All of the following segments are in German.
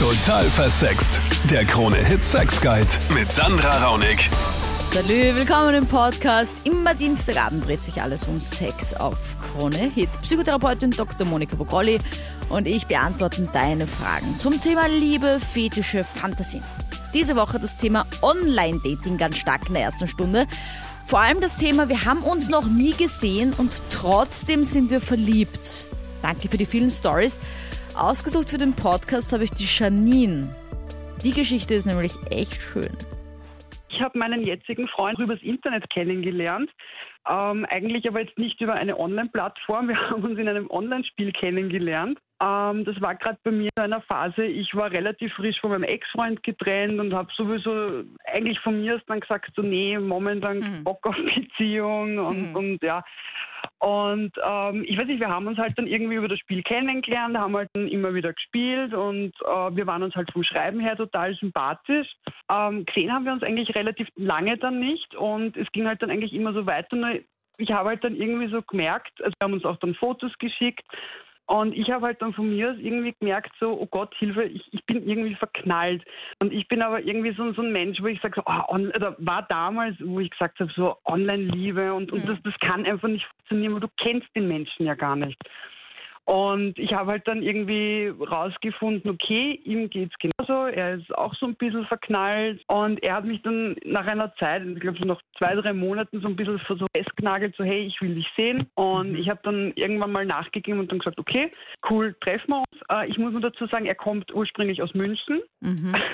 Total versext. Der Krone-Hit Sex Guide mit Sandra Raunig. Salü, willkommen im Podcast. Immer Dienstagabend dreht sich alles um Sex auf Krone Hit. Psychotherapeutin Dr. Monika Bogrolli und ich beantworten deine Fragen zum Thema Liebe, Fetische, Fantasien. Diese Woche das Thema Online-Dating ganz stark in der ersten Stunde. Vor allem das Thema, wir haben uns noch nie gesehen und trotzdem sind wir verliebt. Danke für die vielen Stories. Ausgesucht für den Podcast habe ich die Janine. Die Geschichte ist nämlich echt schön. Ich habe meinen jetzigen Freund übers Internet kennengelernt. Ähm, eigentlich aber jetzt nicht über eine Online-Plattform. Wir haben uns in einem Online-Spiel kennengelernt. Ähm, das war gerade bei mir in einer Phase, ich war relativ frisch von meinem Ex-Freund getrennt und habe sowieso eigentlich von mir aus dann gesagt, so nee, momentan Mhm. Bock auf Beziehung und, Mhm. und ja. Und ähm, ich weiß nicht, wir haben uns halt dann irgendwie über das Spiel kennengelernt, haben halt dann immer wieder gespielt und äh, wir waren uns halt vom Schreiben her total sympathisch. Ähm, gesehen haben wir uns eigentlich relativ lange dann nicht und es ging halt dann eigentlich immer so weiter. Ich habe halt dann irgendwie so gemerkt, also wir haben uns auch dann Fotos geschickt und ich habe halt dann von mir aus irgendwie gemerkt, so, oh Gott, Hilfe, ich, ich bin irgendwie verknallt. Und ich bin aber irgendwie so, so ein Mensch, wo ich sage, so, oh, on, oder war damals, wo ich gesagt habe, so Online-Liebe und, und Mhm. das, das kann einfach nicht funktionieren, weil du kennst den Menschen ja gar nicht. Und ich habe halt dann irgendwie rausgefunden, okay, ihm geht's genauso, er ist auch so ein bisschen verknallt und er hat mich dann nach einer Zeit, ich glaube so nach zwei, drei Monaten so ein bisschen so festgenagelt, so hey, ich will dich sehen und Mhm. ich habe dann irgendwann mal nachgegeben und dann gesagt, okay, cool, treffen wir uns. Äh, ich muss nur dazu sagen, er kommt ursprünglich aus München. Mhm.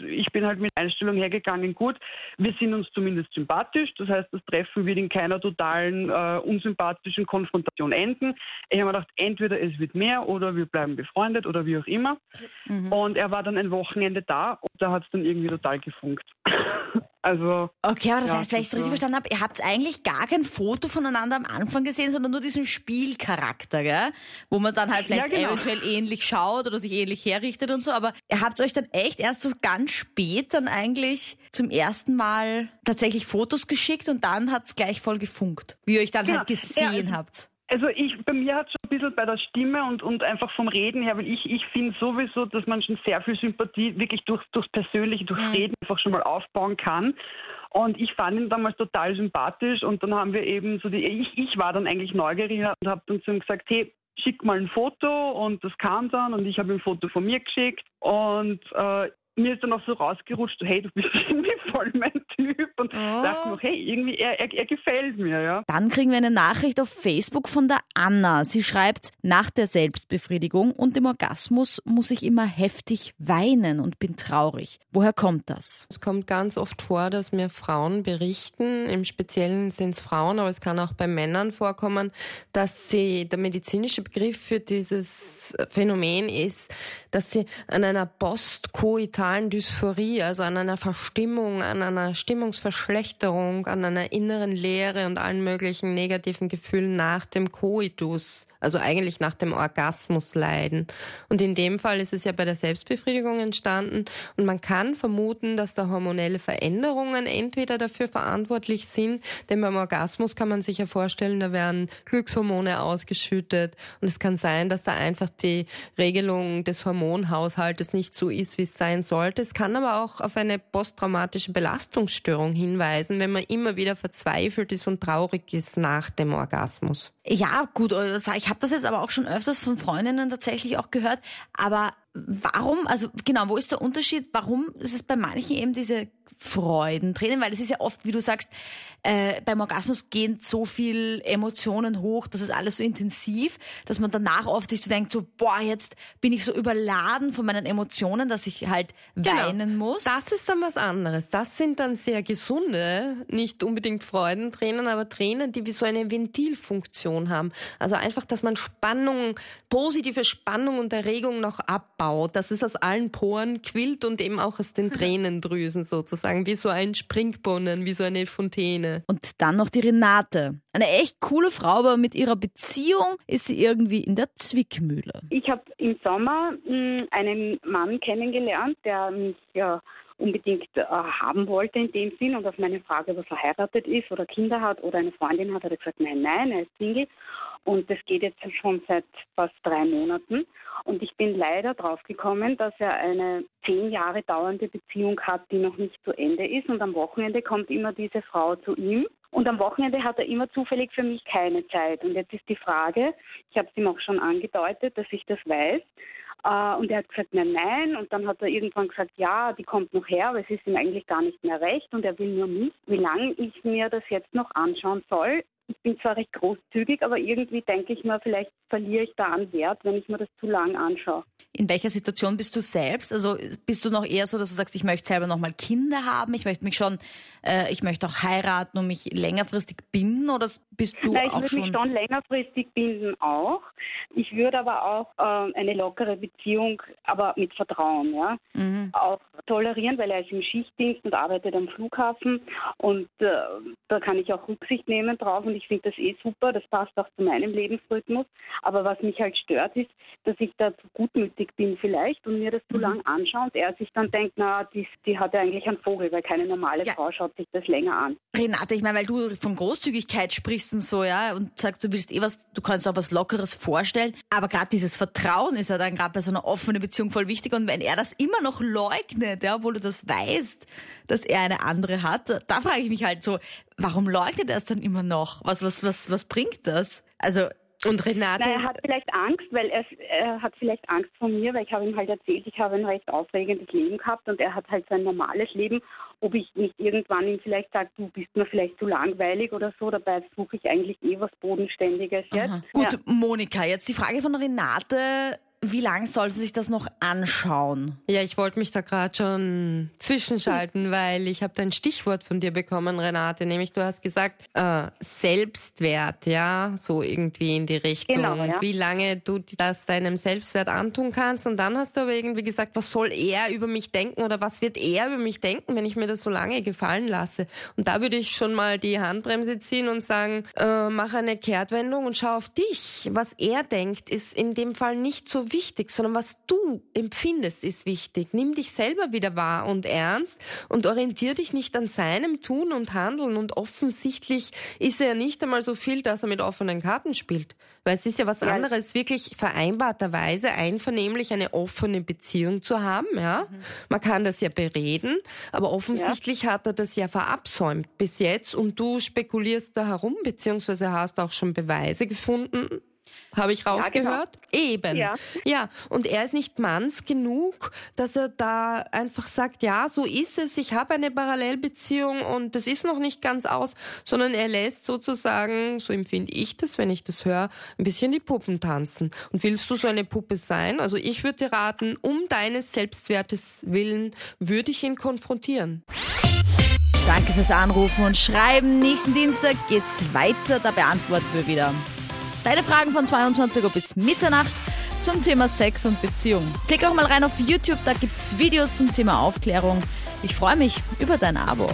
Ich bin halt mit Einstellung hergegangen, gut, wir sind uns zumindest sympathisch, das heißt, das Treffen wird in keiner totalen äh, unsympathischen Konfrontation enden. Ich habe mir gedacht, entweder es wird mehr oder wir bleiben befreundet oder wie auch immer. Mhm. Und er war dann ein Wochenende da da hat es dann irgendwie total gefunkt. also, Okay, aber das Ja, heißt, wenn ich es richtig verstanden habe, ihr habt eigentlich gar kein Foto voneinander am Anfang gesehen, sondern nur diesen Spielcharakter, gell? Wo man dann halt vielleicht Ja, genau. eventuell ähnlich schaut oder sich ähnlich herrichtet und so. Aber ihr habt euch dann echt erst so ganz spät dann eigentlich zum ersten Mal tatsächlich Fotos geschickt und dann hat es gleich voll gefunkt, wie ihr euch dann Genau. halt gesehen Ja, habt. Also ich, bei mir hat schon ein bisschen bei der Stimme und, und einfach vom Reden her, weil ich, ich finde sowieso, dass man schon sehr viel Sympathie wirklich durch, durchs Persönliche, durchs. Reden einfach schon mal aufbauen kann. Und ich fand ihn damals total sympathisch und dann haben wir eben so die, ich, ich war dann eigentlich neugierig und habe dann zu ihm gesagt, hey, schick mal ein Foto und das kam dann und ich habe ihm ein Foto von mir geschickt und äh, mir ist dann auch so rausgerutscht, hey, du bist irgendwie voll mein Typ und Oh. dachte noch, hey, irgendwie, er, er, er gefällt mir, ja. Dann kriegen wir eine Nachricht auf Facebook von der Anna. Sie schreibt, nach der Selbstbefriedigung und dem Orgasmus muss ich immer heftig weinen und bin traurig. Woher kommt das? Es kommt ganz oft vor, dass mir Frauen berichten, im Speziellen sind es Frauen, aber es kann auch bei Männern vorkommen, dass sie, der medizinische Begriff für dieses Phänomen ist, dass sie an einer postkoitalen Dysphorie, also an einer Verstimmung, an einer Stimmungsverschlechterung, an einer inneren Leere und allen möglichen negativen Gefühlen nach dem Koitus, also eigentlich nach dem Orgasmus leiden. Und in dem Fall ist es ja bei der Selbstbefriedigung entstanden. Und man kann vermuten, dass da hormonelle Veränderungen entweder dafür verantwortlich sind, denn beim Orgasmus kann man sich ja vorstellen, da werden Glückshormone ausgeschüttet. Und es kann sein, dass da einfach die Regelung des Hormonhaushaltes nicht so ist, wie es sein sollte. Es kann aber auch auf eine posttraumatische Belastungsstörung hinweisen, wenn man immer wieder verzweifelt ist und traurig ist nach dem Orgasmus. Ja, gut, äh, ich habe das jetzt aber auch schon öfters von Freundinnen tatsächlich auch gehört. Aber warum, also genau, wo ist der Unterschied? Warum ist es bei manchen eben diese Freudentränen? Weil es ist ja oft, wie du sagst, äh, beim Orgasmus gehen so viel Emotionen hoch, das ist alles so intensiv, dass man danach oft sich so denkt, so, boah, jetzt bin ich so überladen von meinen Emotionen, dass ich halt weinen muss. Genau. Das ist dann was anderes. Das sind dann sehr gesunde, nicht unbedingt Freudentränen, aber Tränen, die wie so eine Ventilfunktion haben. Also einfach, dass man Spannung, positive Spannung und Erregung noch abbaut, dass es aus allen Poren quillt und eben auch aus den Tränendrüsen sozusagen, wie so ein Springbrunnen, wie so eine Fontäne. Und dann noch die Renate. Eine echt coole Frau, aber mit ihrer Beziehung ist sie irgendwie in der Zwickmühle. Ich habe im Sommer mh, einen Mann kennengelernt, der mich ja unbedingt äh, haben wollte in dem Sinn und auf meine Frage, ob er verheiratet ist oder Kinder hat oder eine Freundin hat, hat er gesagt, nein, nein, er ist Single. Und das geht jetzt schon seit fast drei Monaten. Und ich bin leider drauf gekommen, dass er eine zehn Jahre dauernde Beziehung hat, die noch nicht zu Ende ist. Und am Wochenende kommt immer diese Frau zu ihm. Und am Wochenende hat er immer zufällig für mich keine Zeit. Und jetzt ist die Frage, ich habe es ihm auch schon angedeutet, dass ich das weiß. Äh, und er hat gesagt, nein, nein. Und dann hat er irgendwann gesagt, ja, die kommt noch her, aber es ist ihm eigentlich gar nicht mehr recht und er will nur mich. Wie lange ich mir das jetzt noch anschauen soll, ich bin zwar recht großzügig, aber irgendwie denke ich mir, vielleicht verliere ich da an Wert, wenn ich mir das zu lang anschaue. In welcher Situation bist du selbst? Also bist du noch eher so, dass du sagst, ich möchte selber noch mal Kinder haben, ich möchte mich schon, äh, ich möchte auch heiraten und mich längerfristig binden oder bist du Nein, ich auch würde schon? mich schon längerfristig binden auch. Ich würde aber auch äh, eine lockere Beziehung, aber mit Vertrauen, ja, Mhm. auch tolerieren, weil er ist im Schichtdienst und arbeitet am Flughafen und äh, da kann ich auch Rücksicht nehmen drauf und ich finde das eh super, das passt auch zu meinem Lebensrhythmus. Aber was mich halt stört, ist, dass ich da zu gutmütig bin vielleicht und mir das Mhm. zu lang anschaue und er sich dann denkt, na, die, die hat ja eigentlich einen Vogel, weil keine normale Ja. Frau schaut sich das länger an. Renate, ich meine, weil du von Großzügigkeit sprichst und so, ja, und sagst, du willst eh was, du kannst auch was Lockeres vorstellen, aber gerade dieses Vertrauen ist ja dann gerade bei so einer offenen Beziehung voll wichtig und wenn er das immer noch leugnet, ja, obwohl du das weißt, dass er eine andere hat, da frage ich mich halt so, warum leugnet er es dann immer noch? Was, was, was, was bringt das? Also, Und Renate, Na, er hat vielleicht Angst, weil er, er hat vielleicht Angst vor mir, weil ich habe ihm halt erzählt, ich habe ein recht aufregendes Leben gehabt und er hat halt sein normales Leben. Ob ich nicht irgendwann ihm vielleicht sage, du bist mir vielleicht zu langweilig oder so, dabei suche ich eigentlich eh was Bodenständiges jetzt. aha. gut, Ja. Monika, jetzt die Frage von Renate, wie lange soll sie sich das noch anschauen? Ja, ich wollte mich da gerade schon zwischenschalten, weil ich habe da ein Stichwort von dir bekommen, Renate, nämlich du hast gesagt, äh, Selbstwert, ja, so irgendwie in die Richtung. Genau, ja. Wie lange du das deinem Selbstwert antun kannst. Und dann hast du aber irgendwie gesagt, was soll er über mich denken oder was wird er über mich denken, wenn ich mir das so lange gefallen lasse? Und da würde ich schon mal die Handbremse ziehen und sagen, äh, mach eine Kehrtwendung und schau auf dich. Was er denkt, ist in dem Fall nicht so wichtig, sondern was du empfindest, ist wichtig. Nimm dich selber wieder wahr und ernst und orientier dich nicht an seinem Tun und Handeln. Und offensichtlich ist er ja nicht einmal so viel, dass er mit offenen Karten spielt. Weil es ist ja was Ja. anderes, wirklich vereinbarterweise einvernehmlich eine offene Beziehung zu haben, ja. Man kann das ja bereden, aber offensichtlich hat er das ja verabsäumt bis jetzt und du spekulierst da herum, beziehungsweise hast auch schon Beweise gefunden. Habe ich rausgehört? Eben. Ja. ja, und er ist nicht manns genug, dass er da einfach sagt, ja, so ist es, ich habe eine Parallelbeziehung und das ist noch nicht ganz aus, sondern er lässt sozusagen, so empfinde ich das, wenn ich das höre, ein bisschen die Puppen tanzen. Und willst du so eine Puppe sein? Also ich würde dir raten, um deines Selbstwertes willen, würde ich ihn konfrontieren. Danke fürs Anrufen und Schreiben. Nächsten Dienstag geht's weiter. Da beantworten wir wieder deine Fragen von 22 Uhr bis Mitternacht zum Thema Sex und Beziehung. Klick auch mal rein auf YouTube, da gibt's Videos zum Thema Aufklärung. Ich freue mich über dein Abo.